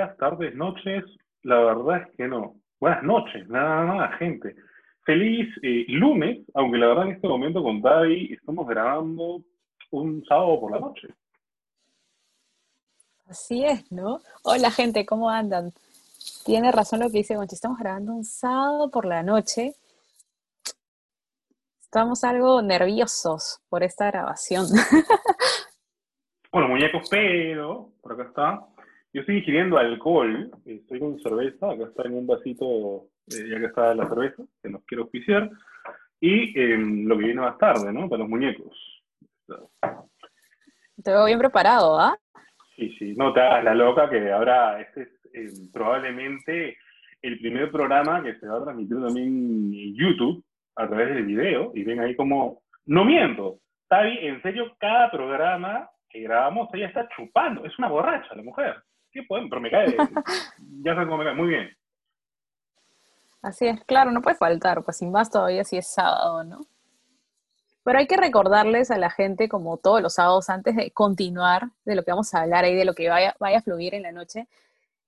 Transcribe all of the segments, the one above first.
días, tardes, noches. La verdad es que no. Buenas noches, nada más, gente. Feliz eh, lunes, aunque la verdad en este momento con Davi estamos grabando un sábado por la noche. Así es, ¿no? Hola gente, ¿cómo andan? Tiene razón lo que dice Gonchi, estamos grabando un sábado por la noche. Estamos algo nerviosos por esta grabación. bueno, muñecos, pero por acá está. Yo estoy ingiriendo alcohol, estoy con cerveza, acá está en un vasito, eh, que está la cerveza, que nos quiero oficiar, y em, lo que viene más tarde, ¿no? Para los muñecos. Te veo bien preparado, ¿ah? Sí, sí, no te hagas la loca, que ahora este es em, probablemente el primer programa que se va a transmitir también en YouTube a través del video, y ven ahí como, no miento, Tavi, en serio, cada programa que grabamos, ella está chupando, es una borracha la mujer. ¿Qué pueden? Pero me cae. ya saben cómo me cae. Muy bien. Así es, claro, no puede faltar, pues sin más todavía si es sábado, ¿no? Pero hay que recordarles a la gente, como todos los sábados, antes de continuar de lo que vamos a hablar ahí, de lo que vaya, vaya a fluir en la noche,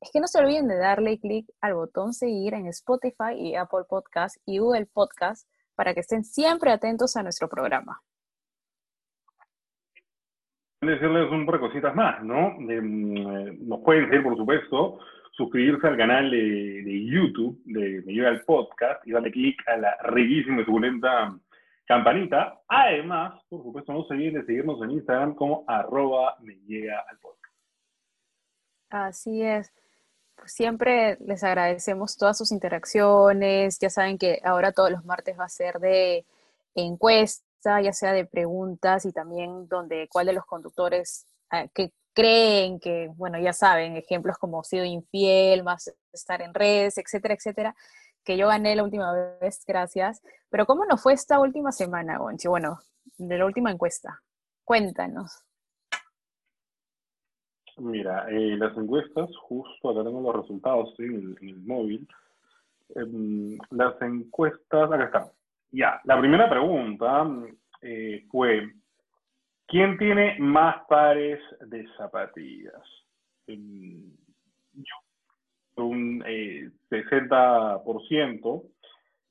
es que no se olviden de darle clic al botón seguir en Spotify y Apple Podcast y Google Podcast para que estén siempre atentos a nuestro programa decirles un par de cositas más, ¿no? Mm, eh, nos pueden seguir, por supuesto, suscribirse al canal de, YouTube de Me Llega al Podcast y darle clic a la riquísima y suculenta campanita. Además, por supuesto, no se olviden de seguirnos en Instagram como arroba Me Llega al Podcast. Así es. Siempre les agradecemos todas sus interacciones. Ya saben que ahora todos los martes va a ser de encuestas ya sea de preguntas y también donde cuál de los conductores ah, que creen que, bueno, ya saben, ejemplos como sido infiel, más estar en redes, etcétera, etcétera, que yo gané la última vez, gracias. Pero ¿cómo nos fue esta última semana, Gonchi? Bueno, de la última encuesta. Cuéntanos. Mira, eh, las encuestas, justo acá tengo los resultados en, el, móvil. Em, las encuestas, acá están. Ya, la primera pregunta eh, fue, ¿quién tiene más pares de zapatillas? yo, un 60% eh,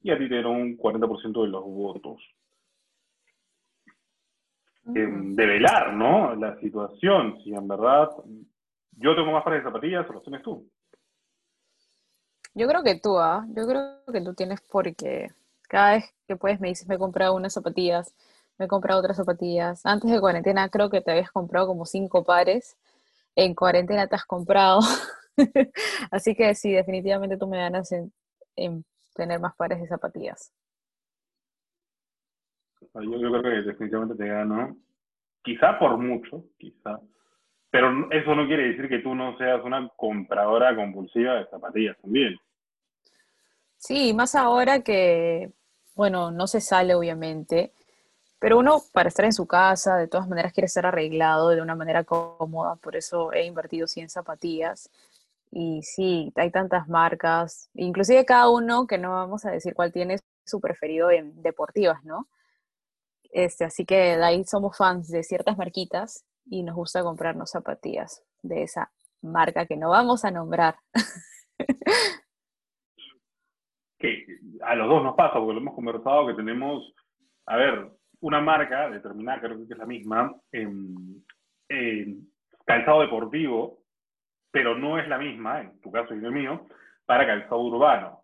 y a ti te dieron un 40% de los votos. De mm. velar, ¿no? La situación, si en verdad yo tengo más pares de zapatillas o los tienes tú. Yo creo que tú, ¿ah? Yo creo que tú tienes porque cada vez que puedes me dices, me he comprado unas zapatillas, me he comprado otras zapatillas. Antes de cuarentena creo que te habías comprado como cinco pares. En cuarentena te has comprado. Así que sí, definitivamente tú me ganas en, tener más pares de zapatillas. Yo, yo, creo que definitivamente te gano. Quizá por mucho, quizá. Pero eso no quiere decir que tú no seas una compradora compulsiva de zapatillas también. Sí, más ahora que bueno, no se sale obviamente, pero uno para estar en su casa, de todas maneras quiere ser arreglado de una manera cómoda, por eso he invertido 100 zapatillas. Y sí, hay tantas marcas, inclusive cada uno, que no vamos a decir cuál tiene su preferido en deportivas, ¿no? Este, así que de ahí somos fans de ciertas marquitas y nos gusta comprarnos zapatillas de esa marca que no vamos a nombrar. que a los dos nos pasa, porque lo hemos conversado, que tenemos, a ver, una marca determinada, creo que es la misma, en, calzado deportivo, pero no es la misma, en tu caso y en el mío, para calzado urbano.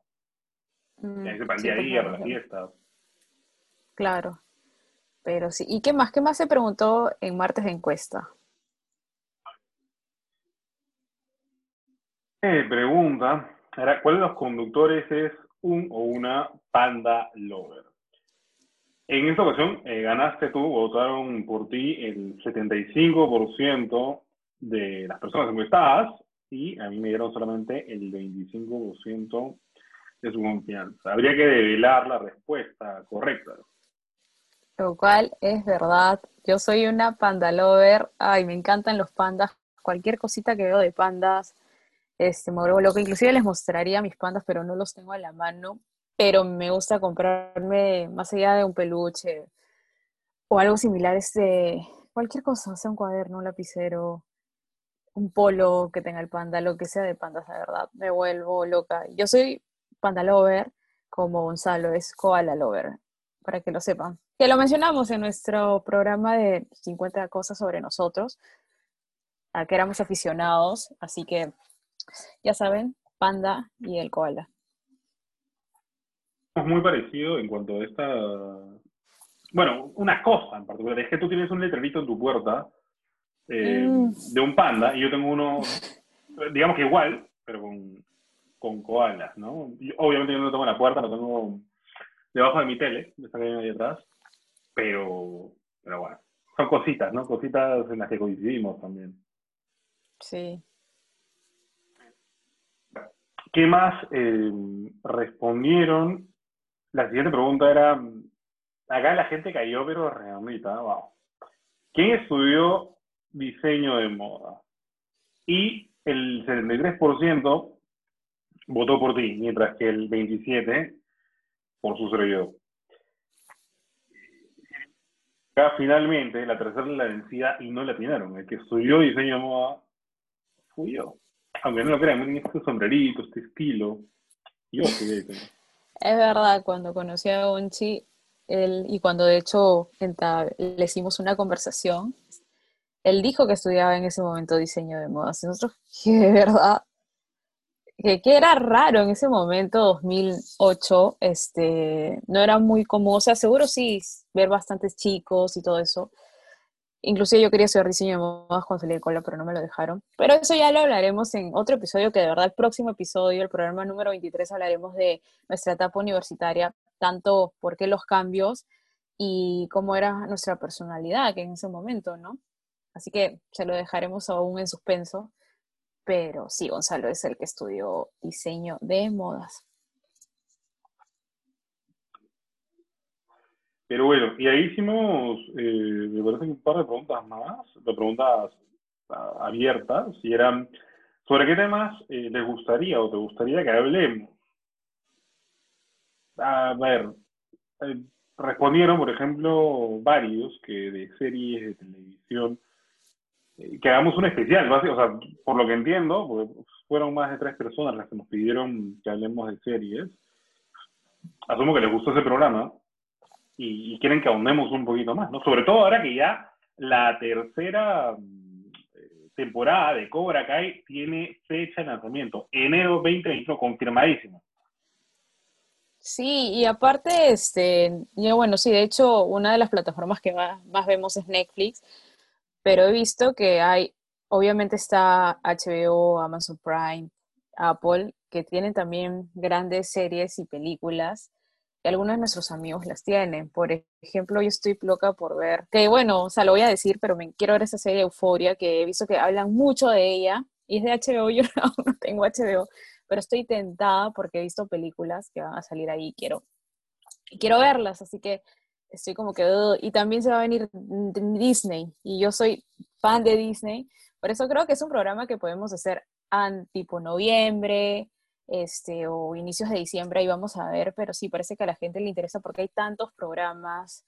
Mm, para el día a día, para las fiestas. Claro. Pero sí. ¿Y qué más? ¿Qué más se preguntó en martes de encuesta? Eh, pregunta, ¿cuál de los conductores es un o una panda lover. En esta ocasión eh, ganaste tú, votaron por ti el 75% de las personas encuestadas y a mí me dieron solamente el 25% de su confianza. Habría que develar la respuesta correcta. Lo cual es verdad. Yo soy una panda lover. Ay, me encantan los pandas. Cualquier cosita que veo de pandas este, me vuelvo loco. Inclusive les mostraría mis pandas, pero no los tengo a la mano. Pero me gusta comprarme, más allá de un peluche o algo similar, este, cualquier cosa, sea un cuaderno, un lapicero, un polo que tenga el panda, lo que sea de pandas, la verdad, me vuelvo loca. Yo soy panda lover, como Gonzalo es koala lover, para que lo sepan. Que lo mencionamos en nuestro programa de 50 cosas sobre nosotros, a que éramos aficionados, así que ya saben, panda y el koala. Es muy parecido en cuanto a esta... Bueno, una cosa en particular, es que tú tienes un letrerito en tu puerta eh, mm. de un panda y yo tengo uno, digamos que igual, pero con, con koalas, ¿no? obviamente yo no lo tengo en la puerta, lo tengo debajo de mi tele, me está ahí atrás, pero, pero bueno, son cositas, ¿no? Cositas en las que coincidimos también. Sí. ¿Qué más eh, respondieron? La siguiente pregunta era, acá la gente cayó, pero realmente, wow. ¿Quién estudió diseño de moda? Y el 73% votó por ti, mientras que el 27% por su servidor. Acá finalmente la tercera la vencida y no la atinaron. El que estudió diseño de moda fui yo. Aunque no lo crean, tiene este sombrerito, este estilo. Yo Es verdad, cuando conocí a Gonchi, él, y cuando de hecho le hicimos una conversación, él dijo que estudiaba en ese momento diseño de moda. nosotros, que de verdad, que, era raro en ese momento, 2008, este, no era muy común, o sea, seguro sí, ver bastantes chicos y todo eso. Inclusive yo quería estudiar diseño de modas salí de cola, pero no me lo dejaron. Pero eso ya lo hablaremos en otro episodio, que de verdad el próximo episodio, el programa número 23, hablaremos de nuestra etapa universitaria, tanto por qué los cambios y cómo era nuestra personalidad que en ese momento, ¿no? Así que se lo dejaremos aún en suspenso. Pero sí, Gonzalo es el que estudió diseño de modas. Pero bueno, y ahí hicimos, eh, me parece un par de preguntas más, de preguntas ah, abiertas, y eran, ¿sobre qué temas eh, les gustaría o te gustaría que hablemos? A ver, eh, respondieron, por ejemplo, varios que de series de televisión que hagamos un especial, o sea, por lo que entiendo, porque fueron más de tres personas las que nos pidieron que hablemos de series. Asumo que les gustó ese programa y, quieren que ahondemos un poquito más, ¿no? Sobre todo ahora que ya la tercera mm, temporada de Cobra Kai tiene fecha de lanzamiento, enero 2021, confirmadísimo. Sí, y aparte, este, yo, bueno, sí, de hecho, una de las plataformas que más vemos es Netflix, pero he visto que hay, obviamente está HBO, Amazon Prime, Apple, que tienen también grandes series y películas, y algunos de nuestros amigos las tienen. Por ejemplo, yo estoy loca por ver, que bueno, o sea, lo voy a decir, pero me quiero ver esa serie Euforia, que he visto que hablan mucho de ella, y es de HBO, yo no tengo HBO, pero estoy tentada porque he visto películas que van a salir ahí y quiero, y quiero verlas, así que estoy como que, y también se va a venir Disney, y yo soy fan de Disney, por eso creo que es un programa que podemos hacer tipo noviembre, este, o inicios de diciembre, ahí vamos a ver, pero sí, parece que a la gente le interesa porque hay tantos programas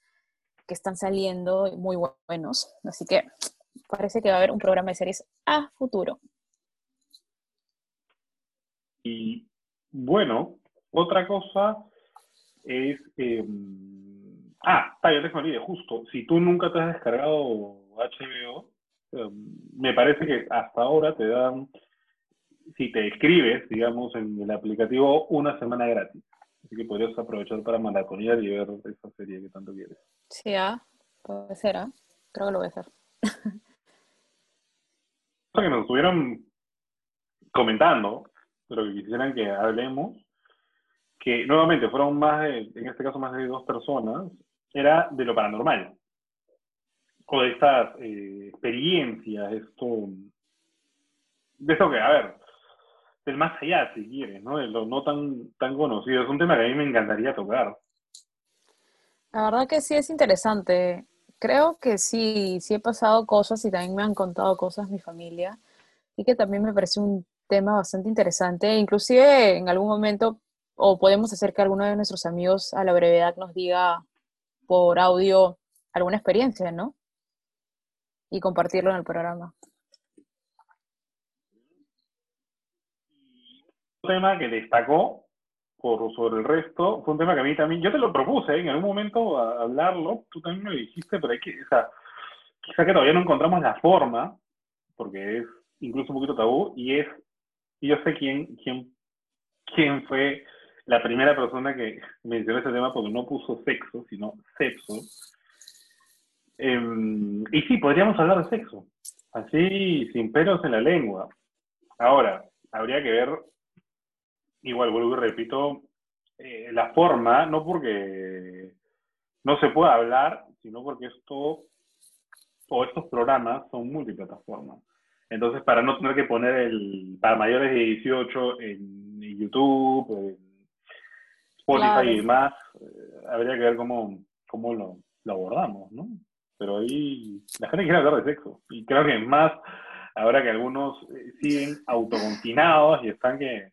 que están saliendo muy buenos, así que parece que va a haber un programa de series a futuro. Y bueno, otra cosa es... Em, Ah, está, yo te olvidé, justo. Si tú nunca te has descargado HBO, em, me parece que hasta ahora te dan, si te escribes, digamos, en el aplicativo, una semana gratis. Así que podrías aprovechar para maratonear y ver esa serie que tanto quieres. Sí, ah, puede ser, ¿ah? Creo que lo voy a hacer. que nos estuvieron comentando, pero que quisieran que hablemos, que nuevamente fueron más de, en este caso más de dos personas, era de lo paranormal. O de estas eh, experiencias, esto. De esto que, a ver, del más allá, si quieres, ¿no? De lo no tan, tan conocido. Es un tema que a mí me encantaría tocar. La verdad que sí es interesante. Creo que sí, sí he pasado cosas y también me han contado cosas mi familia. Y que también me parece un tema bastante interesante. Inclusive en algún momento, o podemos hacer que alguno de nuestros amigos a la brevedad nos diga por audio alguna experiencia, ¿no? Y compartirlo en el programa. Tema que destacó por sobre el resto fue un tema que a mí también, yo te lo propuse ¿eh? en algún momento a, hablarlo, tú también me lo dijiste, pero hay que, o sea, quizá que todavía no encontramos la forma, porque es incluso un poquito tabú, y es, y yo sé quién, quién, quién fue la primera persona que mencionó ese tema porque no puso sexo, sino sexo. Em, y sí, podríamos hablar de sexo, así sin pelos en la lengua. Ahora, habría que ver, igual vuelvo y repito, eh, la forma, no porque no se pueda hablar, sino porque esto o estos programas son multiplataformas. Entonces, para no tener que poner el para mayores de 18 en, YouTube, en Spotify y demás, eh, habría que ver cómo, cómo lo, lo, abordamos, ¿no? Pero ahí la gente quiere hablar de sexo. Y creo que más ahora que algunos eh, siguen autoconfinados y están que...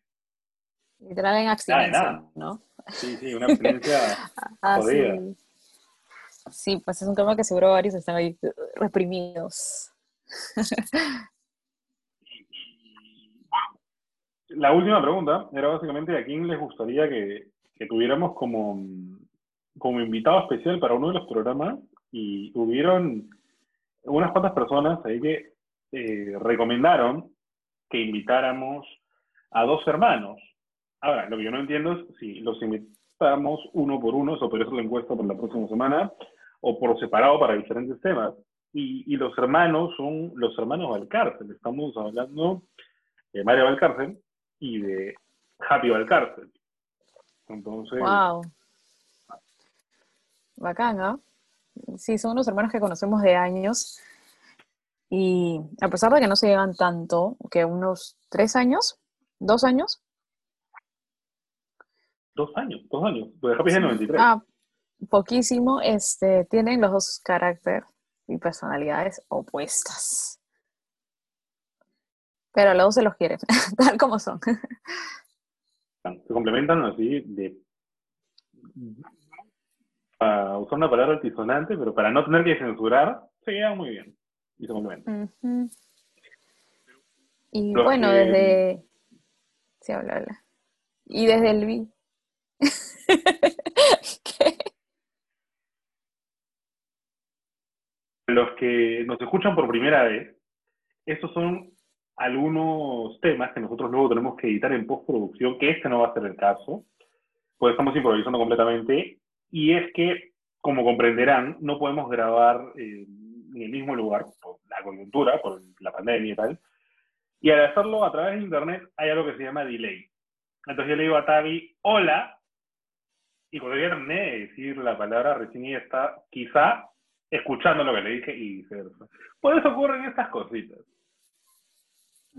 Y traen abstinencia, ¿no? Sí, sí, una abstinencia ah, jodida. Sí. sí. pues es un tema que seguro varios están ahí reprimidos. La última pregunta era básicamente a quién les gustaría que, tuviéramos como, como invitado especial para uno de los programas y hubieron unas cuantas personas ahí que eh, recomendaron que invitáramos a dos hermanos. Ahora, lo que yo no entiendo es si los invitamos uno por uno, eso por eso la encuesta por la próxima semana, o por separado para diferentes temas. Y, los hermanos son los hermanos Valcárcel. Estamos hablando de Mario Valcárcel y de Happy Valcárcel. Entonces. ¡Wow! Bacán, Sí, son unos hermanos que conocemos de años. Y a pesar de que no se llevan tanto, que unos tres años, dos años. Dos años, dos años. Pues Happy es 93. Ah, poquísimo. Este, tienen los dos carácter y personalidades opuestas. Pero a los dos se los quieren, tal como son. Se complementan así de para usar una palabra altisonante, pero para no tener que censurar, se llevan muy bien y se complementan. Y bueno, desde... Sí, habla, habla. Y desde el... Los que nos escuchan por primera vez, estos son algunos temas que nosotros luego tenemos que editar en postproducción, que este no va a ser el caso, pues estamos improvisando completamente, y es que, como comprenderán, no podemos grabar eh, en el mismo lugar, por la coyuntura, por la pandemia y tal, y al hacerlo a través de internet hay algo que se llama delay. Entonces yo le digo a Tavi, hola, y terminé de decir la palabra, recién ella está quizá escuchando lo que le dije y viceversa. Por eso ocurren estas cositas.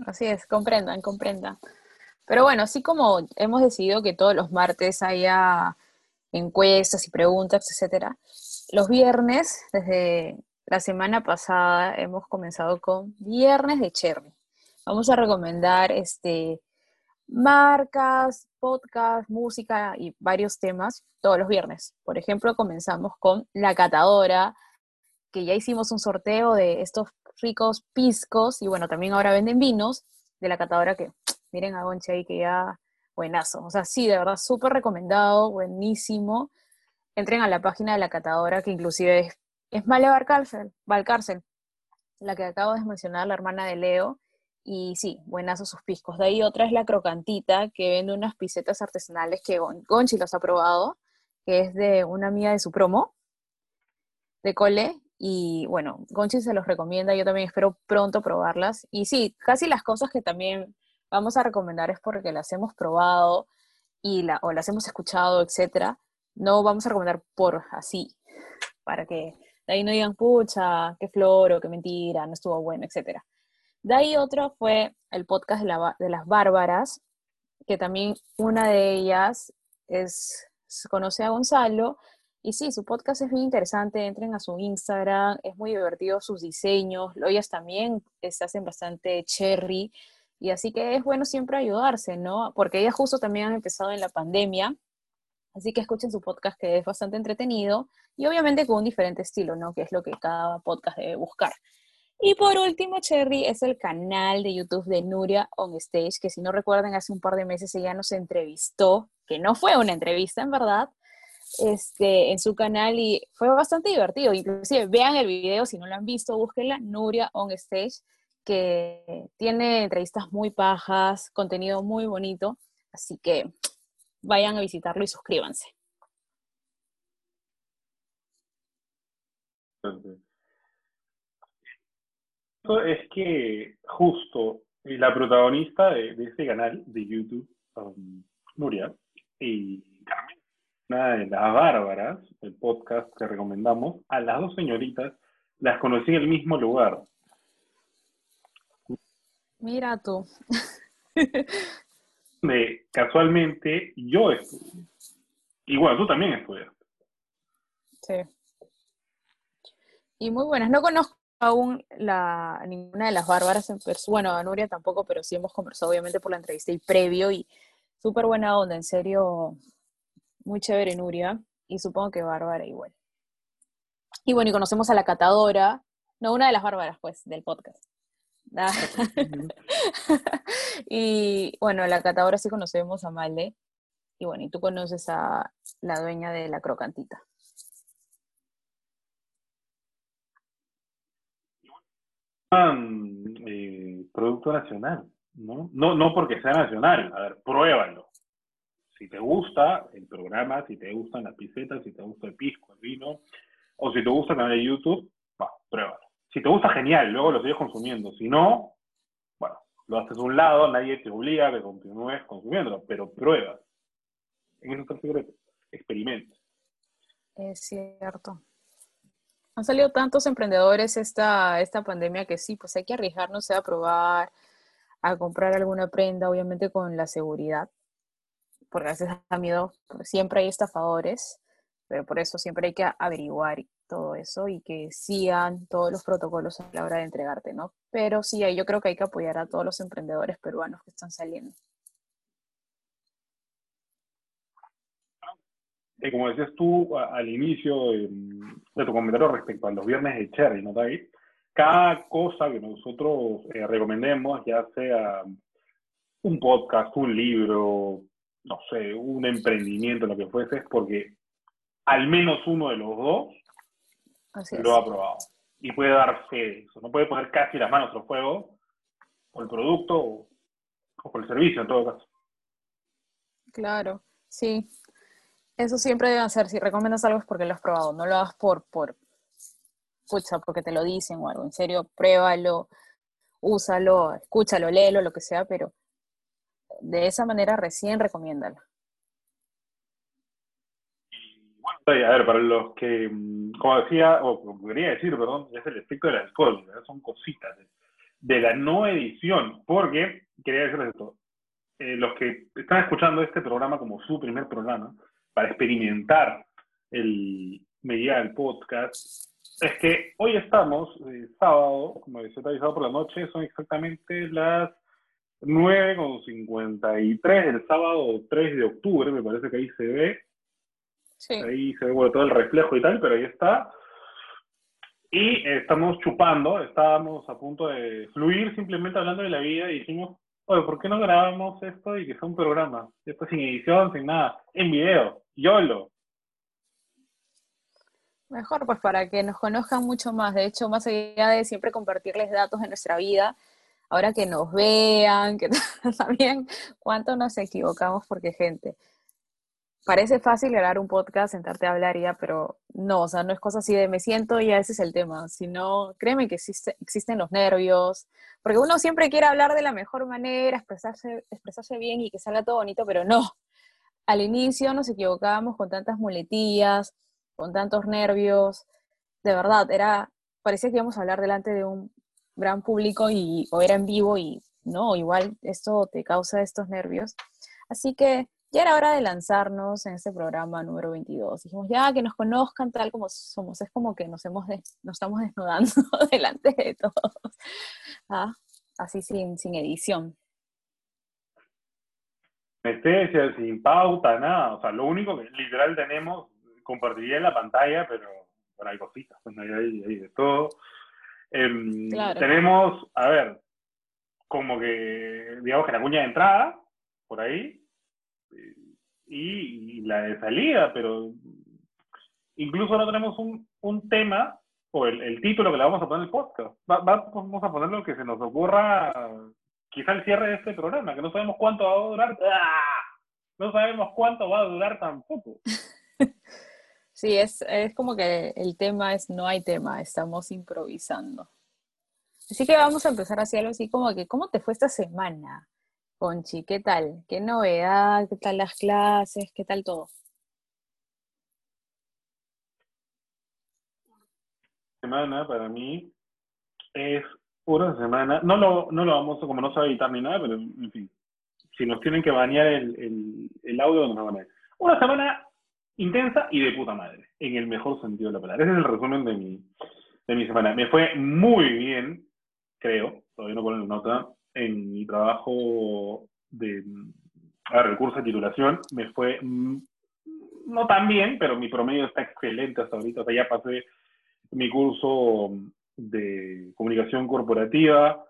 Así es, comprendan, comprendan. Pero bueno, así como hemos decidido que todos los martes haya encuestas y preguntas, etcétera, los viernes, desde la semana pasada, hemos comenzado con Viernes de Cherry. Vamos a recomendar este, marcas, podcast, música y varios temas todos los viernes. Por ejemplo, comenzamos con La Catadora, que ya hicimos un sorteo de estos ricos piscos y bueno, también ahora venden vinos de la catadora que miren a Goncha ahí que ya buenazo. O sea, sí, de verdad, súper recomendado, buenísimo. Entren a la página de la catadora que inclusive es, es Male Valcárcel, Valcárcel, la que acabo de mencionar, la hermana de Leo. Y sí, buenazo sus piscos. De ahí otra es la crocantita, que vende unas pisetas artesanales que Gonchi los ha probado, que es de una amiga de su promo, de cole, y bueno, Gonchi se los recomienda, yo también espero pronto probarlas. Y sí, casi las cosas que también vamos a recomendar es porque las hemos probado y la, o las hemos escuchado, etcétera. No vamos a recomendar por así, para que de ahí no digan, pucha, qué floro, qué mentira, no estuvo bueno, etcétera. De ahí otro fue el podcast de, las bárbaras, que también una de ellas es, conoce a Gonzalo y sí, su podcast es muy interesante, entren a su Instagram, es muy divertido sus diseños, ellas también se hacen bastante cherry, y así que es bueno siempre ayudarse, ¿no? Porque ellas justo también han empezado en la pandemia, así que escuchen su podcast que es bastante entretenido y obviamente con un diferente estilo, ¿no? Que es lo que cada podcast debe buscar. Y por último, Cherry es el canal de YouTube de Nuria On Stage, que si no recuerdan, hace un par de meses ella nos entrevistó, que no fue una entrevista en verdad, este, en su canal y fue bastante divertido. Inclusive vean el video, si no lo han visto, búsquenla, Nuria On Stage, que tiene entrevistas muy pajas, contenido muy bonito, así que vayan a visitarlo y suscríbanse. Es que justo la protagonista de, este canal de YouTube, um, Nuria, y Carmen, una de las bárbaras, el podcast que recomendamos, a las dos señoritas las conocí en el mismo lugar. Mira tú. de, casualmente yo estudié. Y bueno, tú también estudiaste. Sí. Y muy buenas. No conozco aún la, ninguna de las bárbaras en. Bueno, a Nuria tampoco, pero sí hemos conversado obviamente por la entrevista y previo. Y súper buena onda, en serio. Muy chévere Nuria. Y supongo que Bárbara igual. Y bueno, y conocemos a la catadora. No, una de las bárbaras, pues, del podcast. Ah. y bueno, la catadora sí conocemos a Male. Y bueno, y tú conoces a la dueña de la crocantita. Eh, producto nacional, ¿no? ¿no? No porque sea nacional, a ver, pruébalo. Si te gusta el programa, si te gustan las pisetas, si te gusta el pisco, el vino, o si te gusta el canal de YouTube, va, pruébalo. Si te gusta, genial, luego lo sigues consumiendo. Si no, bueno, lo haces a un lado, nadie te obliga a que continúes consumiéndolo, pero pruebas. En eso está el secreto. Experimenta. Es cierto. Han salido tantos emprendedores esta, esta pandemia que sí, pues hay que arriesgarnos a probar, a comprar alguna prenda, obviamente con la seguridad, porque a veces da miedo, siempre hay estafadores, pero por eso siempre hay que averiguar todo eso y que sigan todos los protocolos a la hora de entregarte, ¿no? Pero sí, yo creo que hay que apoyar a todos los emprendedores peruanos que están saliendo. Como decías tú al inicio de, tu comentario respecto a los viernes de Cherry, ¿no, David? Cada cosa que nosotros eh, recomendemos, ya sea un podcast, un libro, no sé, un emprendimiento, lo que fuese, es porque al menos uno de los dos lo ha probado. Y puede dar fe eso. No puede poner casi las manos al fuego por el producto o, o por el servicio, en todo caso. Claro, sí. Eso siempre debe hacer. Si recomiendas algo es porque lo has probado. No lo hagas por, por, pucha, porque te lo dicen o algo. En serio, pruébalo, úsalo, escúchalo, léelo, lo que sea, pero de esa manera recién recomiéndalo. Bueno, a ver, para los que, mm, como decía, o quería decir, perdón, es el efecto del alcohol, son cositas de, la no edición, porque, quería decirles esto, eh, los que están escuchando este programa como su primer programa, para experimentar el medida del podcast, es que hoy estamos, eh, sábado, como se está avisado por la noche, son exactamente las 9.53 del sábado 3 de octubre, me parece que ahí se ve. Ahí se ve todo el reflejo y tal, pero ahí está. Y estamos chupando, estábamos a punto de fluir simplemente hablando de la vida y dijimos, oye, ¿por qué no grabamos esto y que sea un programa? Esto sin edición, sin nada, en video, YOLO. Mejor, pues para que nos conozcan mucho más. De hecho, más allá de siempre compartirles datos de nuestra vida, ahora que nos vean, que también cuánto nos equivocamos, porque gente, parece fácil grabar un podcast, sentarte a hablar ya, pero no, o sea, no es cosa así de me siento y ese es el tema, sino créeme que existe, existen los nervios, porque uno siempre quiere hablar de la mejor manera, expresarse, expresarse bien y que salga todo bonito, pero no. Al inicio nos equivocábamos con tantas muletillas, con tantos nervios, de verdad, era, parecía que íbamos a hablar delante de un gran público y, o era en vivo y no, igual esto te causa estos nervios. Así que ya era hora de lanzarnos en este programa número 22. Dijimos, ya que nos conozcan tal como somos. Es como que nos, hemos nos estamos desnudando delante de todos. ¿Ah? Así sin, sin edición. Anestesia, sin pauta, nada. O sea, lo único que literal tenemos, compartiría en la pantalla, pero, hay cositas, pues hay, hay, de todo. Em, tenemos, a ver, como que, digamos que la cuña de entrada, por ahí, y, la de salida, pero incluso no tenemos un, un tema o el, título que le vamos a poner el podcast. vamos a poner lo que se nos ocurra, quizá el cierre de este programa, que no sabemos cuánto va a durar. ¡Ah! No sabemos cuánto va a durar tampoco. Sí, es, es como que el tema es no hay tema, estamos improvisando. Así que vamos a empezar así algo así como que, ¿cómo te fue esta semana, Conchi? ¿Qué tal? ¿Qué novedad? ¿Qué tal las clases? ¿Qué tal todo? Semana para mí es una semana, no lo, no lo vamos a, como no a editar ni nada, pero en fin, si nos tienen que bañar el, el, el audio, nos van a. Una semana intensa y de puta madre, en el mejor sentido de la palabra. Ese es el resumen de mi, de mi semana. Me fue muy bien, creo, todavía no pongo nota, en mi trabajo de a recurso de titulación. Me fue mm, no tan bien, pero mi promedio está excelente hasta ahorita. O sea, ya pasé mi curso de comunicación corporativa.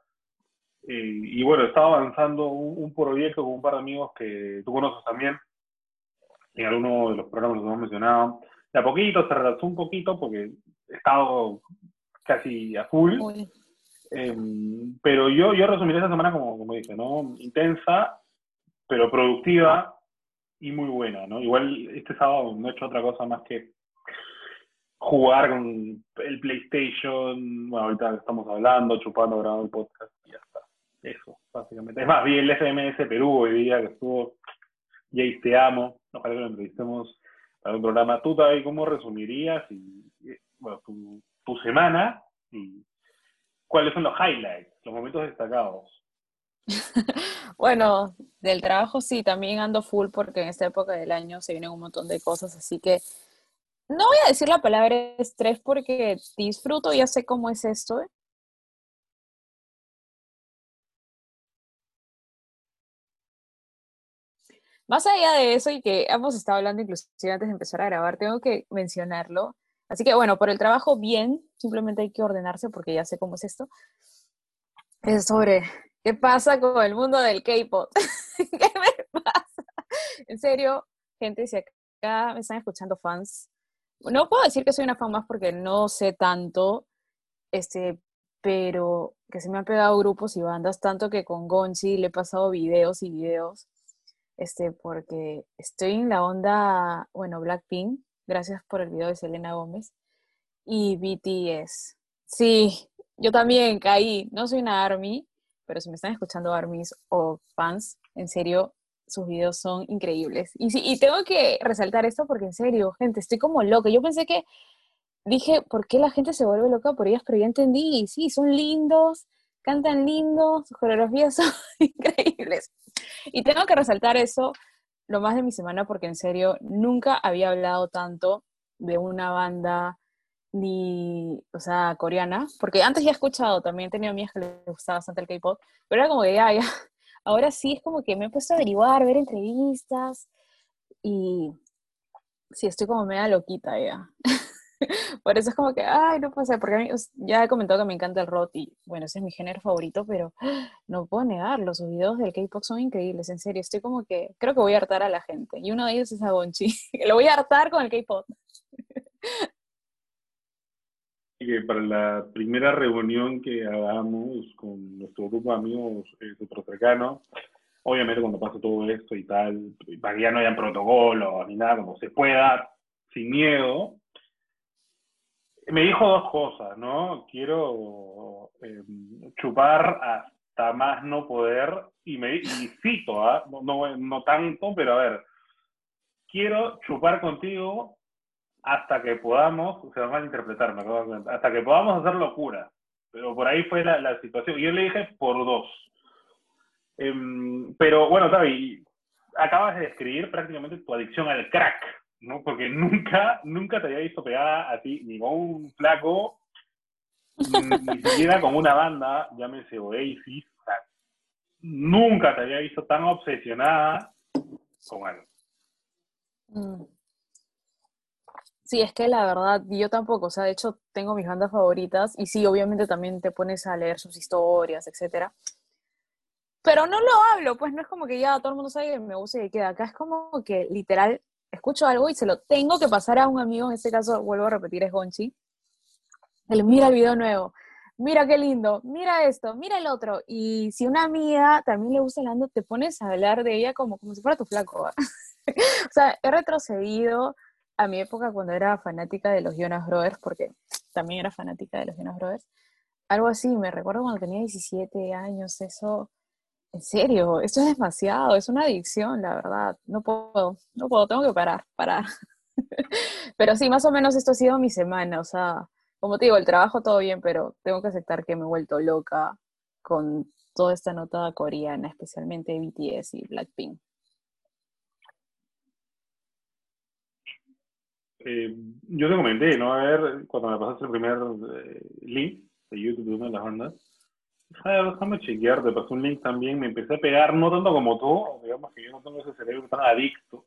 Eh, y bueno, estaba avanzando un, un proyecto con un par de amigos que tú conoces también, en alguno de los programas que hemos mencionado. De a poquito se retrasó un poquito porque he estado casi a full. Em, pero yo, yo resumiré esa semana como, como dije, ¿no? Intensa, pero productiva y muy buena, ¿no? Igual este sábado no he hecho otra cosa más que jugar con el PlayStation, bueno, ahorita estamos hablando, chupando, grabando el podcast y ya está. Eso, básicamente. Es más, vi el FMS Perú hoy día que estuvo, Jace, te amo, ojalá que lo entrevistemos para un programa. ¿Tú, Tavi, cómo resumirías y, bueno, tu, tu semana y cuáles son los highlights, los momentos destacados? bueno, del trabajo sí, también ando full porque en esta época del año se vienen un montón de cosas, así que no voy a decir la palabra estrés porque disfruto, ya sé cómo es esto. Más allá de eso y que hemos estado hablando inclusive antes de empezar a grabar, tengo que mencionarlo. Así que bueno, por el trabajo bien, simplemente hay que ordenarse porque ya sé cómo es esto. Es sobre qué pasa con el mundo del K-pop. ¿Qué me pasa? En serio, gente, si acá me están escuchando fans, no puedo decir que soy una fan más porque no sé tanto, este, pero que se me han pegado grupos y bandas, tanto que con Gonchi le he pasado videos y videos este, porque estoy en la onda, bueno, Blackpink, gracias por el video de Selena Gómez, y BTS. Sí, yo también caí, no soy una ARMY, pero si me están escuchando ARMYs o fans, en serio, sus videos son increíbles. Y, sí, y tengo que resaltar esto porque en serio, gente, estoy como loca. Yo pensé que, dije, ¿por qué la gente se vuelve loca por ellas? Pero ya entendí, sí, son lindos, cantan lindos, sus coreografías son increíbles. Y tengo que resaltar eso lo más de mi semana porque en serio nunca había hablado tanto de una banda ni, o sea, coreana, porque antes ya he escuchado, también tenido amigas que les gustaba bastante el K-pop, pero era como que ya, ya, ahora sí es como que me he puesto a averiguar, ver entrevistas y sí, estoy como media loquita ya. Por eso es como que, ay, no puedo ser, porque a mí, ya he comentado que me encanta el rock y bueno, ese es mi género favorito, pero no puedo negarlo, sus videos del K-pop son increíbles, en serio, estoy como que, creo que voy a hartar a la gente, y uno de ellos es a Gonchi, lo voy a hartar con el K-pop. que para la primera reunión que hagamos con nuestro grupo de amigos eh, cercanos, obviamente cuando pase todo esto y tal, para que ya no hayan protocolos ni nada, como se pueda, sin miedo, me dijo dos cosas, ¿no? Quiero eh, chupar hasta más no poder, y me y cito, ¿ah? no, no, tanto, pero a ver, quiero chupar contigo hasta que podamos, se va a hasta que podamos hacer locura. Pero por ahí fue la, la situación. Yo le dije por dos. Em, pero bueno, Tavi, acabas de describir prácticamente tu adicción al crack. ¿No? Porque nunca, nunca te había visto pegada a ti, ni con un flaco, ni, siquiera con una banda, llámese Oasis, o sea, nunca te había visto tan obsesionada con algo. Mm. Sí, es que la verdad, yo tampoco, o sea, de hecho tengo mis bandas favoritas y sí, obviamente también te pones a leer sus historias, etcétera. Pero no lo hablo, pues no es como que ya todo el mundo sabe que me gusta y que queda. Acá es como que literal escucho algo y se lo tengo que pasar a un amigo, en este caso vuelvo a repetir, es Gonchi. Él mira el video nuevo, mira qué lindo, mira esto, mira el otro. Y si una amiga también le gusta el ando, te pones a hablar de ella como, como si fuera tu flaco. o sea, he retrocedido a mi época cuando era fanática de los Jonas Brothers, porque también era fanática de los Jonas Brothers. Algo así, me recuerdo cuando tenía 17 años, eso en serio, esto es demasiado, es una adicción, la verdad. No puedo, no puedo, tengo que parar, parar. pero sí, más o menos esto ha sido mi semana, o sea, como te digo, el trabajo todo bien, pero tengo que aceptar que me he vuelto loca con toda esta nota coreana, especialmente BTS y Blackpink. Eh, yo te comenté, ¿no? A ver, cuando me pasaste el primer eh, link de YouTube de una de las bandas, déjame chequear, te pasé un link también, me empecé a pegar, no tanto como tú, digamos que yo no tengo ese cerebro tan adicto.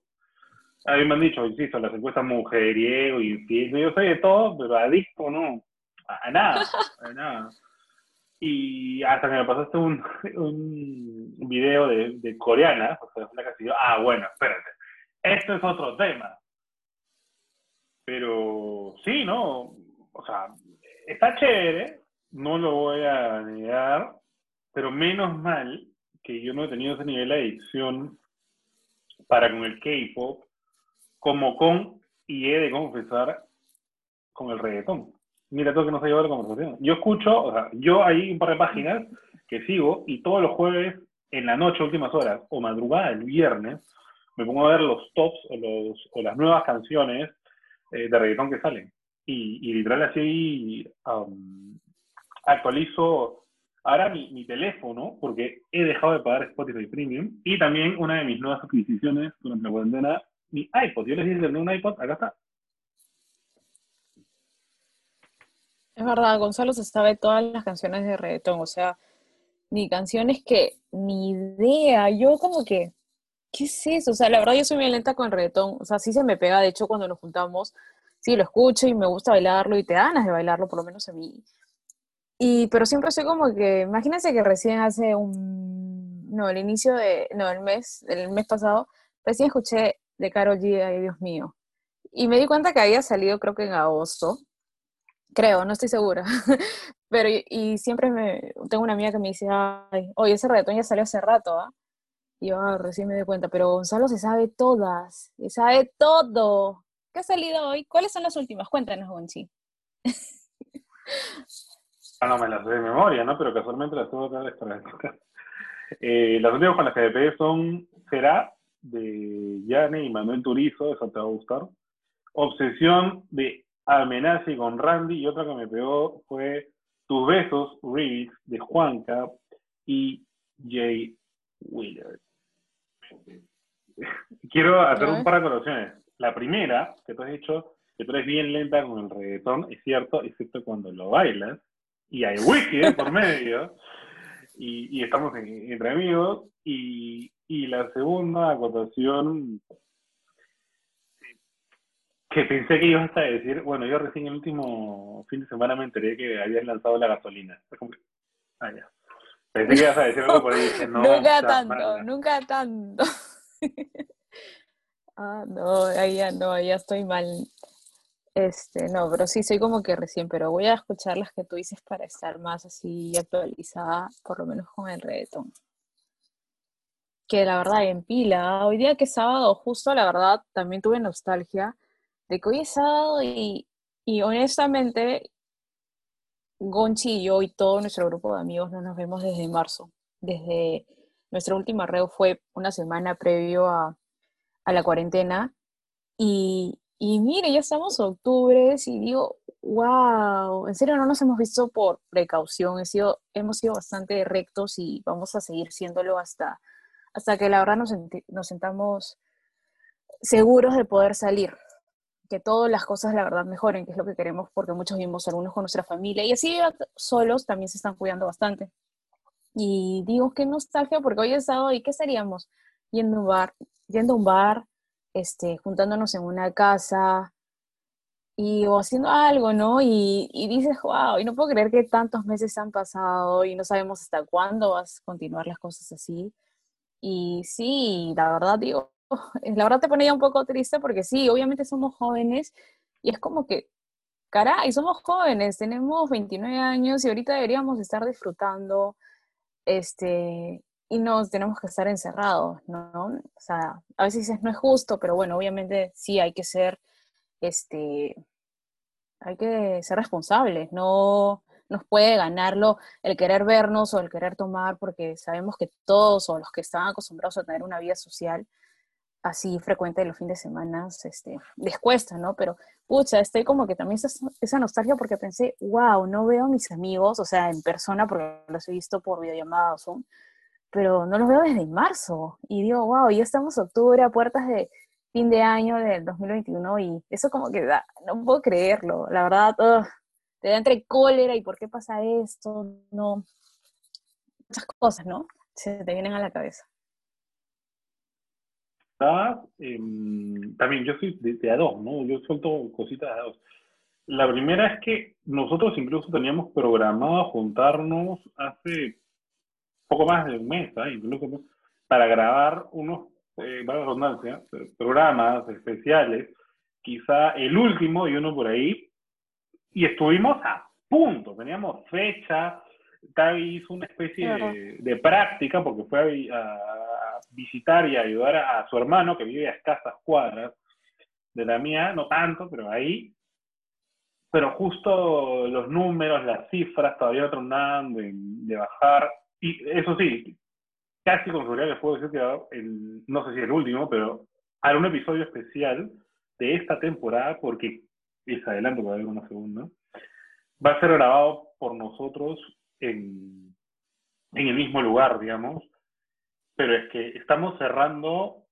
A mí me han dicho, insisto, las encuestas mujeriego, infiel, yo soy de todo, pero adicto no, a, nada, a nada. Y hasta que me pasaste un, un video de, de coreana, o sea, una que ah, bueno, espérate, esto es otro tema. Pero sí, ¿no? O sea, está chévere, no lo voy a negar, pero menos mal que yo no he tenido ese nivel de adicción para con el K-pop como con, y he de confesar, con el reggaetón. Mira todo que nos ha llevado la conversación. Yo escucho, o sea, yo hay un par de páginas que sigo y todos los jueves en la noche, últimas horas, o madrugada el viernes, me pongo a ver los tops o, los, o las nuevas canciones eh, de reggaetón que salen. Y, y literal así um, actualizo ahora mi, mi, teléfono, porque he dejado de pagar Spotify Premium, y también una de mis nuevas adquisiciones durante la cuarentena, mi iPod. Yo les dije un iPod, acá está. Es verdad, Gonzalo se sabe todas las canciones de reggaetón, o sea, ni canciones que ni idea, yo como que, ¿qué es eso? O sea, la verdad yo soy muy lenta con el reggaetón, o sea, sí se me pega, de hecho cuando nos juntamos, sí lo escucho y me gusta bailarlo y te ganas de bailarlo, por lo menos a mí. Y, pero siempre soy como que, imagínense que recién hace un, no, el inicio de, no, el mes, el mes pasado, recién escuché de Karol G, ay Dios mío. Y me di cuenta que había salido creo que en agosto, creo, no estoy segura. pero y, siempre me, tengo una amiga que me dice, ay, oye, ese reggaetón ya salió hace rato, ¿ah? Y yo ah, recién me di cuenta, pero Gonzalo se sabe todas, se sabe todo. ¿Qué ha salido hoy? ¿Cuáles son las últimas? Cuéntanos, Gonchi. Ah, no me las sé de memoria, ¿no? Pero casualmente las tengo que para eh, Las últimas con las que me pegué son Será, de Yane y Manuel Turizo, esa te va a gustar. Obsesión de Amenaza con Randy, y otra que me pegó fue Tus Besos, Remix, de Juanca y Jay Wheeler. Quiero hacer un par de colaciones. La primera, que tú has dicho que tú eres bien lenta con el reggaetón, es cierto, excepto cuando lo bailas y hay wiki por medio, y, y estamos entre amigos, y, y, la segunda acotación que pensé que ibas a decir, bueno, yo recién el último fin de semana me enteré que habías lanzado la gasolina. Ah, ya. Pensé que ibas a decir algo por ahí dije, no. Nunca tanto, nunca tanto. ah, no, ahí ya no, ya estoy mal. Este, no, pero sí, soy como que recién, pero voy a escuchar las que tú dices para estar más así actualizada, por lo menos con el reggaetón. Que la verdad, en pila, hoy día que es sábado, justo la verdad, también tuve nostalgia de que hoy es sábado y, y honestamente, Gonchi y yo y todo nuestro grupo de amigos no nos vemos desde marzo. Desde nuestro último arreo fue una semana previo a, a la cuarentena y, y mire, ya estamos octubre y digo, wow, en serio no nos hemos visto por precaución, he sido, hemos sido bastante rectos y vamos a seguir siéndolo hasta, hasta que la verdad nos, nos sentamos seguros de poder salir, que todas las cosas la verdad mejoren, que es lo que queremos porque muchos vivimos algunos con nuestra familia y así solos también se están cuidando bastante. Y digo, qué nostalgia porque hoy es sábado y ¿qué seríamos? Yendo a un bar, yendo a un bar, este, juntándonos en una casa, y o haciendo algo, ¿no? Y, y, dices, wow, y no puedo creer que tantos meses han pasado y no sabemos hasta cuándo vas a continuar las cosas así. Y sí, la verdad, digo, la verdad te pone ya un poco triste porque sí, obviamente somos jóvenes y es como que, caray, somos jóvenes, tenemos 29 años y ahorita deberíamos estar disfrutando, este, y no tenemos que estar encerrados, ¿no? O sea, a veces no es justo, pero bueno, obviamente sí hay que ser, este, hay que ser responsables, no nos puede ganarlo el querer vernos o el querer tomar, porque sabemos que todos o los que están acostumbrados a tener una vida social así frecuente de los fines de semana, este, les cuesta, ¿no? Pero, pucha, estoy como que también esa nostalgia porque pensé, wow, no veo a mis amigos, o sea, en persona, porque los he visto por videollamada o Zoom, pero no los veo desde marzo. Y digo, wow, ya estamos octubre a puertas de fin de año del 2021 y eso como que da, no puedo creerlo. La verdad, te da entre cólera y por qué pasa esto, no. Muchas cosas, ¿no? Se te vienen a la cabeza. Em, también yo soy de, a dos, ¿no? Yo suelto cositas de a dos. La primera es que nosotros incluso teníamos programado juntarnos hace poco más de un mes, ¿eh? incluso para grabar unos, eh, redundancia, programas especiales, quizá el último y uno por ahí, y estuvimos a punto, teníamos fecha, Tavi hizo una especie de, práctica porque fue a, visitar y ayudar a, su hermano que vive a escasas cuadras de la mía, no tanto, pero ahí. Pero justo los números, las cifras todavía tronando de, de bajar. Y eso sí, casi con seguridad les puedo decir que no sé si el último, pero hará un episodio especial de esta temporada, porque es adelanto para ver una segunda, va a ser grabado por nosotros en, en el mismo lugar, digamos, pero es que estamos cerrando,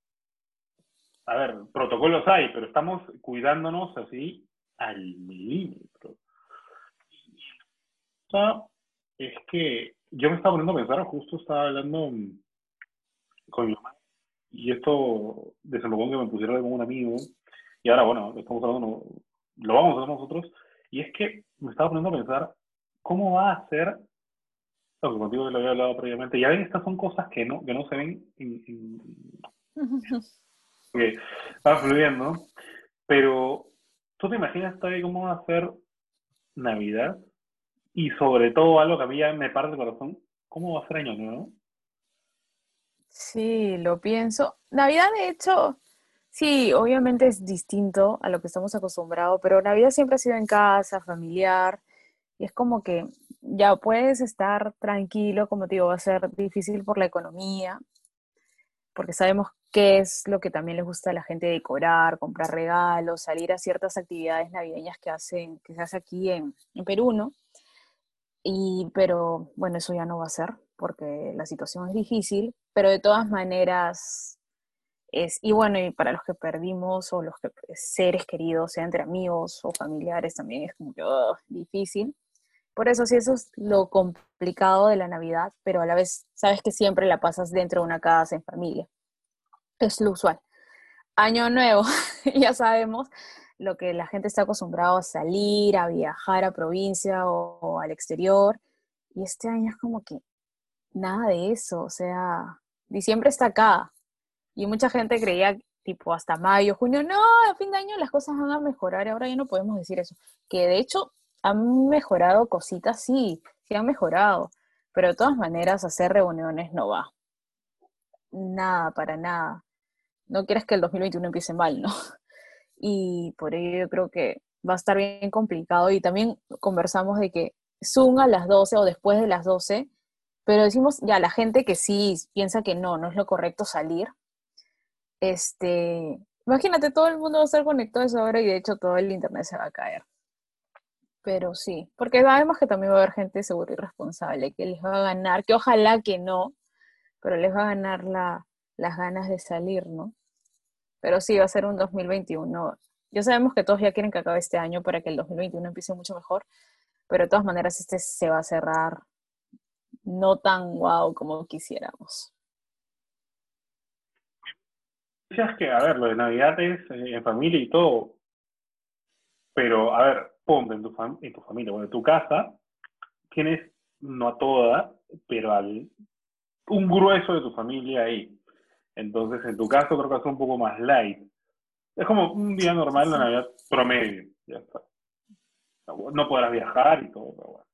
a ver, protocolos hay, pero estamos cuidándonos así al milímetro. O sea, es que yo me estaba poniendo a pensar, justo estaba hablando con mi mamá, y esto desembocó en que me pusieron con un amigo, y ahora, bueno, estamos hablando, lo vamos a hacer nosotros, y es que me estaba poniendo a pensar, ¿cómo va a ser lo que contigo lo había hablado previamente. Ya ven, estas son cosas que no, que no se ven que va fluyendo. Pero, ¿tú te imaginas todavía cómo va a ser Navidad? Y sobre todo, algo que a mí ya me parte el corazón, ¿cómo va a ser Año Nuevo? Sí, lo pienso. Navidad, de hecho, sí, obviamente es distinto a lo que estamos acostumbrados, pero Navidad siempre ha sido en casa, familiar, y es como que ya puedes estar tranquilo, como te digo, va a ser difícil por la economía, porque sabemos qué es lo que también les gusta a la gente decorar, comprar regalos, salir a ciertas actividades navideñas que hacen, que se hace aquí en, en Perú, ¿no? Y, pero bueno, eso ya no va a ser, porque la situación es difícil, pero de todas maneras es, y bueno, y para los que perdimos o los que seres queridos, sea entre amigos o familiares, también es como que difícil. Por eso sí, eso es lo complicado de la Navidad, pero a la vez sabes que siempre la pasas dentro de una casa en familia. Es lo usual. Año nuevo, ya sabemos lo que la gente está acostumbrado a salir, a viajar a provincia o, al exterior. Y este año es como que nada de eso. O sea, diciembre está acá. Y mucha gente creía tipo hasta mayo, junio, no, a fin de año las cosas van a mejorar. Ahora ya no podemos decir eso. Que de hecho han mejorado cositas, sí, sí han mejorado, pero de todas maneras hacer reuniones no va. Nada, para nada. No quieres que el 2021 empiece mal, ¿no? Y por ello yo creo que va a estar bien complicado y también conversamos de que Zoom a las 12 o después de las 12, pero decimos ya la gente que sí piensa que no, no es lo correcto salir. Este, imagínate, todo el mundo va a estar conectado a esa hora y de hecho todo el internet se va a caer. Pero sí, porque sabemos que también va a haber gente segura y responsable que les va a ganar, que ojalá que no, pero les va a ganar la, las ganas de salir, ¿no? Pero sí, va a ser un 2021. Ya sabemos que todos ya quieren que acabe este año para que el 2021 empiece mucho mejor, pero de todas maneras este se va a cerrar no tan guau como quisiéramos. Decías que, a ver, lo de Navidad es eh, en familia y todo, Pero, a ver, ponte en tu, en tu familia, bueno, en tu casa, tienes, no a toda, pero al, un grueso de tu familia ahí. Entonces, en tu caso, creo que es un poco más light. Es como un día normal, una Navidad promedio. Ya está. No podrás viajar y todo, pero bueno.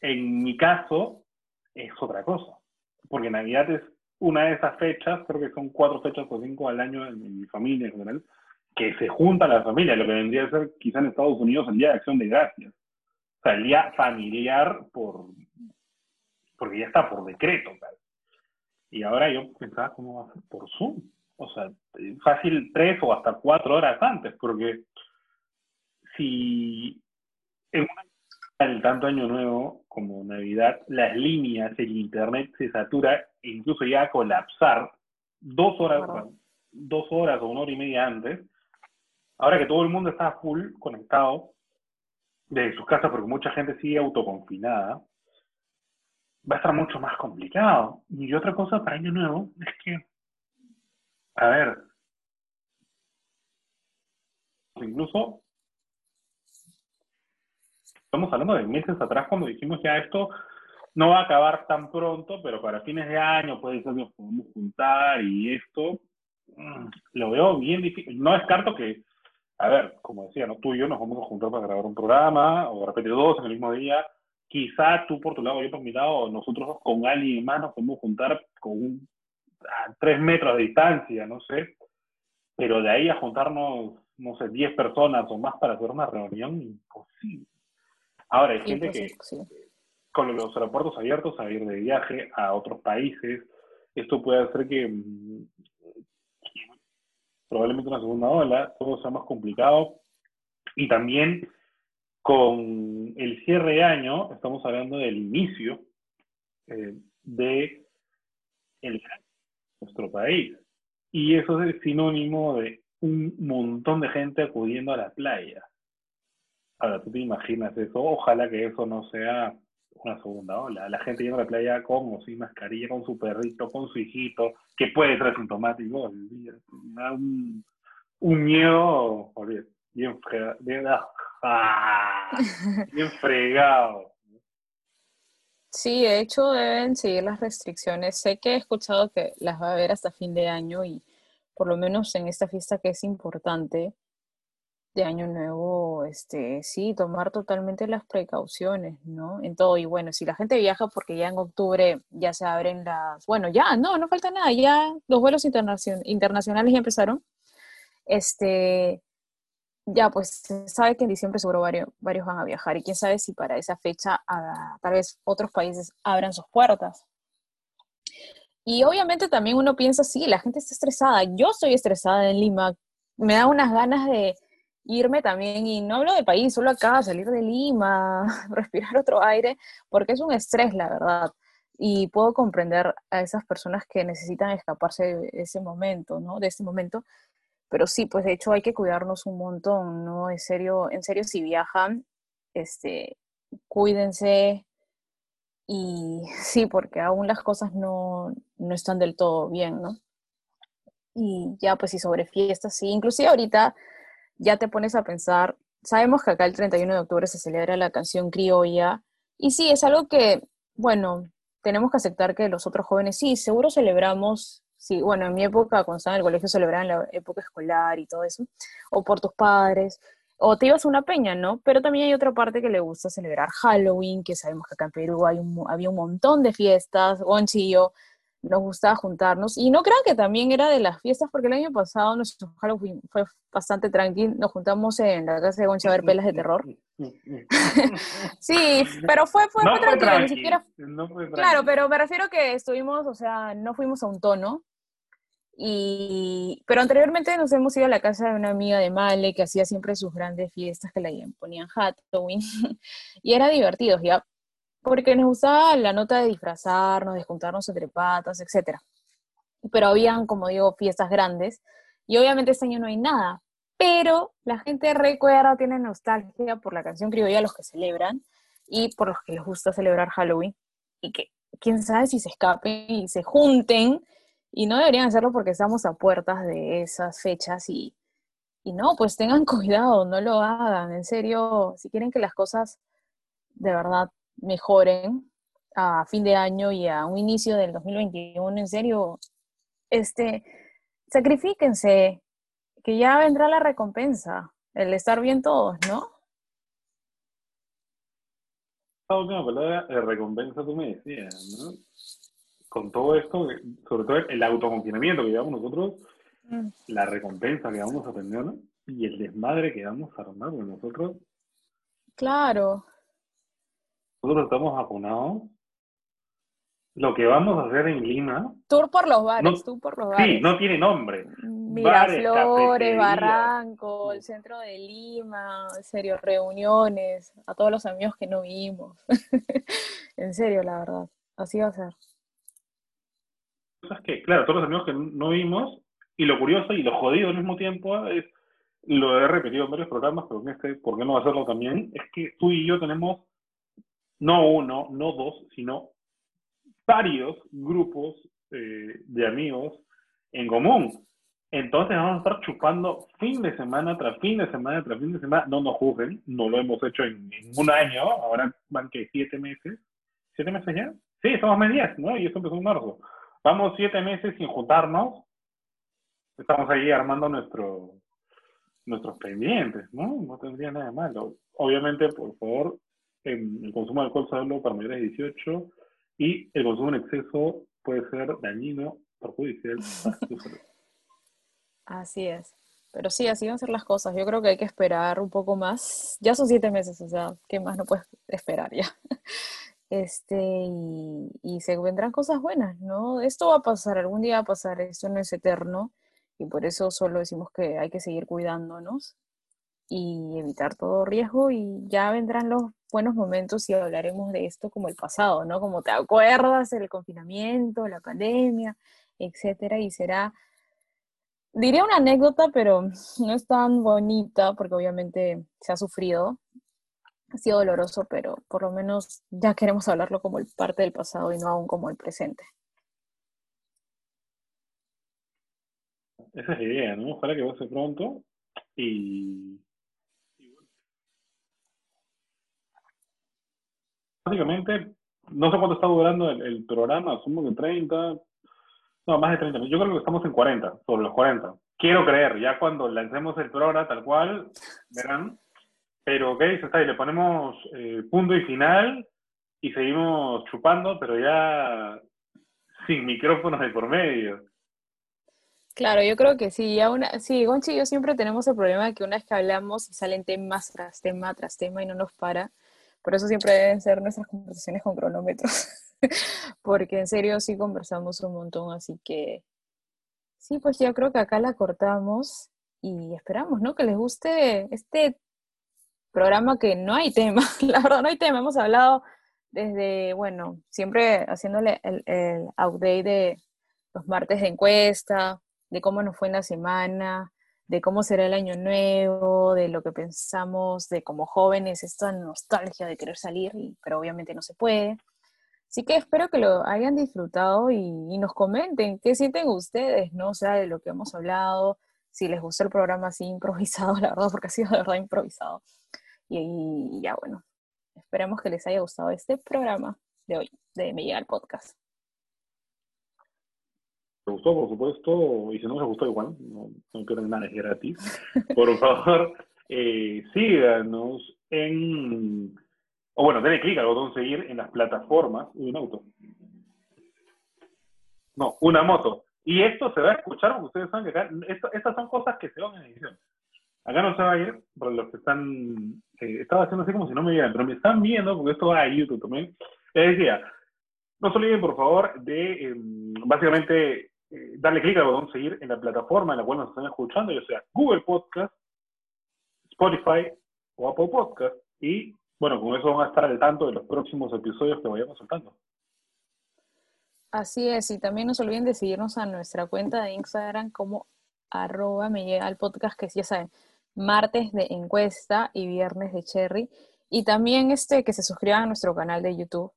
En mi caso, es otra cosa. Porque Navidad es una de esas fechas, creo que son cuatro fechas o cinco al año en, mi familia en general, que se junta la familia, lo que vendría a ser quizá en Estados Unidos el Día de Acción de Gracias. O sea, el día familiar por porque ya está por decreto. Y ahora yo pensaba cómo va a ser por Zoom. O sea, fácil tres o hasta cuatro horas antes, porque si en tanto año nuevo como Navidad, las líneas, el internet se satura e incluso llega a colapsar dos horas, dos horas o una hora y media antes. Ahora que todo el mundo está full conectado desde sus casas porque mucha gente sigue autoconfinada, va a estar mucho más complicado. Y otra cosa para Año Nuevo es que, a ver, incluso estamos hablando de meses atrás cuando dijimos ya esto no va a acabar tan pronto, pero para fines de año puede ser que nos podamos juntar y esto mm, lo veo bien difícil. No descarto que, a ver, como decía, ¿no? tú y yo nos vamos a juntar para grabar un programa, o de repente dos en el mismo día, quizá tú por tu lado, yo por mi lado, nosotros con alguien más nos podemos juntar con un, a tres metros de distancia, no sé, pero de ahí a juntarnos, no sé, diez personas o más para hacer una reunión, imposible. Ahora, hay gente que con los aeropuertos abiertos a ir de viaje a otros países, esto puede hacer que mm, probablemente una segunda ola, todo sea más complicado. Y también con el cierre de año, estamos hablando del inicio eh, de el nuestro país. Y eso es sinónimo de un montón de gente acudiendo a la playa. Ahora, tú te imaginas eso, ojalá que eso no sea una segunda ola. La gente yendo a la playa con o sin mascarilla, con su perrito, con su hijito, que puede ser asintomático. Da un, un miedo, bien, bien, ah, bien fregado. Sí, de hecho deben seguir las restricciones. Sé que he escuchado que las va a haber hasta fin de año y por lo menos en esta fiesta que es importante, de Año Nuevo, este, sí, tomar totalmente las precauciones, ¿no? En todo. Y bueno, si la gente viaja porque ya en octubre ya se abren las, bueno, ya, no, no falta nada, ya los vuelos internacionales ya empezaron. Este, ya, pues se sabe que en diciembre seguro varios, varios van a viajar y quién sabe si para esa fecha ah, tal vez otros países abran sus puertas. Y obviamente también uno piensa, sí, la gente está estresada. Yo estoy estresada en Lima. Me da unas ganas de, irme también, y no hablo del país, solo acá, salir de Lima, respirar otro aire, porque es un estrés, la verdad. Y puedo comprender a esas personas que necesitan escaparse de ese momento, ¿no? De ese momento. Pero sí, pues de hecho hay que cuidarnos un montón, ¿no? En serio, en serio, si viajan, este, cuídense. Y sí, porque aún las cosas no, no están del todo bien, ¿no? Y ya, pues, y sobre fiestas, sí. Inclusive ahorita ya te pones a pensar, sabemos que acá el 31 de octubre se celebra la canción criolla, y sí, es algo que, bueno, tenemos que aceptar que los otros jóvenes, sí, seguro celebramos, sí, bueno, en mi época, cuando estaba en el colegio, celebraban la época escolar y todo eso, o por tus padres, o te ibas a una peña, ¿no? Pero también hay otra parte que le gusta celebrar Halloween, que sabemos que acá en Perú hay había un montón de fiestas, Gonchillo, nos gustaba juntarnos. Y no crean que también era de las fiestas, porque el año pasado nuestro Halloween fue bastante tranquilo. Nos juntamos en la casa de Goncha a ver pelas de terror. sí, pero fue, fue, tranquilo, ni siquiera. claro, pero me refiero que estuvimos, o sea, no fuimos a un tono. Y, pero anteriormente nos hemos ido a la casa de una amiga de Male que hacía siempre sus grandes fiestas que le ponían Halloween y era divertido, ya porque nos gustaba la nota de disfrazarnos, de juntarnos entre patas, etc. Pero habían, como digo, fiestas grandes, y obviamente este año no hay nada, pero la gente recuerda, tiene nostalgia por la canción criolla, los que celebran, y por los que les gusta celebrar Halloween, y que quién sabe si se escapen y se junten, y no deberían hacerlo porque estamos a puertas de esas fechas y, y no, pues tengan cuidado, no lo hagan, en serio, si quieren que las cosas de verdad mejoren a fin de año y a un inicio del 2021, en serio, este, sacrifíquense, que ya vendrá la recompensa, el estar bien todos, ¿no? La última palabra de recompensa tú me decías, ¿no? Con todo esto, sobre todo el autoconfinamiento que llevamos nosotros, mm. la recompensa que vamos a tener y el desmadre que vamos a armar con nosotros. Claro. Nosotros estamos vacunados lo que vamos a hacer en Lima. Tour por los bares, tour por los bares. Sí, no tiene nombre. Miraflores, Barranco, el centro de Lima, en serio, reuniones, a todos los amigos que no vimos. en serio, la verdad, así va a ser. Cosas que, claro, todos los amigos que no vimos, y lo curioso y lo jodido al mismo tiempo es, lo he repetido en varios programas, pero en este, ¿por qué no hacerlo también? Es que tú y yo tenemos no uno, no dos, sino varios grupos eh, de amigos en común. Entonces vamos a estar chupando fin de semana tras fin de semana tras fin de semana. No nos juzguen, no lo hemos hecho en, un año, ahora van que siete meses. ¿Siete meses ya? Sí, estamos medias, ¿no? Y esto empezó en marzo. Vamos siete meses sin juntarnos. Estamos ahí armando nuestro, nuestros pendientes, ¿no? No tendría nada malo. Obviamente, por favor, el consumo de alcohol solo para mayores de 18 y el consumo en exceso puede ser dañino, perjudicial Así es. Pero sí, así van a ser las cosas. Yo creo que hay que esperar un poco más. Ya son siete meses, o sea, ¿qué más no puedes esperar ya? Este, y, se vendrán cosas buenas, ¿no? Esto va a pasar, algún día va a pasar, esto no es eterno, y por eso solo decimos que hay que seguir cuidándonos y evitar todo riesgo y ya vendrán los buenos momentos y hablaremos de esto como el pasado, ¿no? Como te acuerdas, el confinamiento, la pandemia, etcétera, y será, diría una anécdota, pero no es tan bonita porque obviamente se ha sufrido, ha sido doloroso, pero por lo menos ya queremos hablarlo como el parte del pasado y no aún como el presente. Esa es la idea, ¿no? Ojalá que pase pronto y básicamente, no sé cuánto está durando el, programa, asumo que 30, no, más de 30. Yo creo que estamos en 40, sobre los 40. Quiero creer, ya cuando lancemos el programa tal cual, verán. Pero, ok, está ahí, le ponemos eh, punto y final y seguimos chupando, pero ya sin micrófonos de por medio. Claro, yo creo que sí. Ya una, sí, Gonchi y yo siempre tenemos el problema de que una vez que hablamos y salen temas tras tema tras tema y no nos para. Por eso siempre deben ser nuestras conversaciones con cronómetros, porque en serio sí conversamos un montón, así que sí, pues yo creo que acá la cortamos y esperamos, ¿no? Que les guste este programa que no hay tema, la verdad no hay tema, hemos hablado desde, bueno, siempre haciéndole el, el update de los martes de encuesta, de cómo nos fue en la semana, de cómo será el año nuevo, de lo que pensamos, de como jóvenes, esta nostalgia de querer salir, pero obviamente no se puede. Así que espero que lo hayan disfrutado y, nos comenten qué sienten ustedes, ¿no? O sea, de lo que hemos hablado, si les gustó el programa así improvisado, la verdad, porque ha sido de verdad improvisado. Y, ya bueno, esperemos que les haya gustado este programa de hoy, de Me Llega el Podcast te gustó, por supuesto, y si no les gustó igual, no, no quiero nada, es gratis. Por favor, eh, síganos en, o bueno, denle clic al botón seguir en las plataformas. de un auto. No, una moto. Y esto se va a escuchar porque ustedes saben que acá, estas son cosas que se van en edición. Acá no se va a ir, por los que están, eh, estaba haciendo así como si no me vieran, pero me están viendo porque esto va a YouTube también. Les decía, no se olviden por favor de, em, básicamente, eh, darle clic al botón seguir en la plataforma en la cual nos están escuchando, ya sea Google Podcast, Spotify o Apple Podcast. Y bueno, con eso van a estar al tanto de los próximos episodios que vayamos soltando. Así es, y también no se olviden de seguirnos a nuestra cuenta de Instagram como arroba me llega al podcast, que ya saben, martes de encuesta y viernes de cherry. Y también este que se suscriban a nuestro canal de YouTube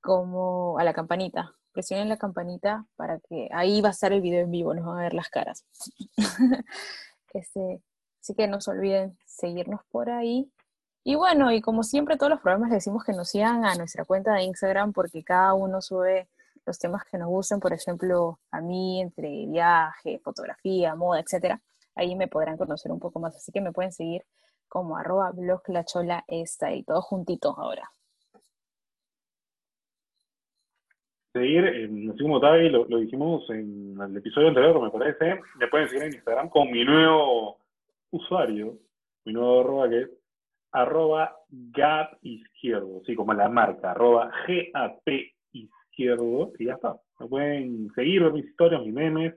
como a la campanita presionen la campanita para que ahí va a estar el video en vivo, nos van a ver las caras. este, Así que no se olviden seguirnos por ahí. Y bueno, y como siempre, todos los programas les decimos que nos sigan a nuestra cuenta de Instagram porque cada uno sube los temas que nos gustan, por ejemplo, a mí, entre viaje, fotografía, moda, etcétera. Ahí me podrán conocer un poco más. Así que me pueden seguir como arroba blog y todos juntitos ahora. seguir, así como Tavi lo, lo, dijimos en el episodio anterior, me parece, me pueden seguir en Instagram con mi nuevo usuario, mi nuevo arroba que es arroba gap izquierdo, así como la marca, arroba GAP izquierdo, y ya está. Me pueden seguir, ver mis historias, mis memes,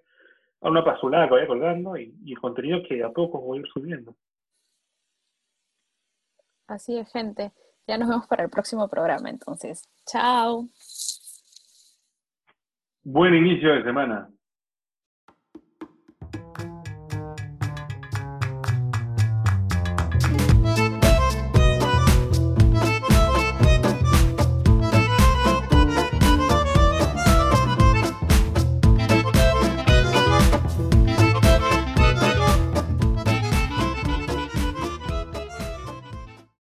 a una pasulada que vaya colgando y, y el contenido que a poco voy a ir subiendo. Así es, gente. Ya nos vemos para el próximo programa, entonces. Chao. Buen inicio de semana.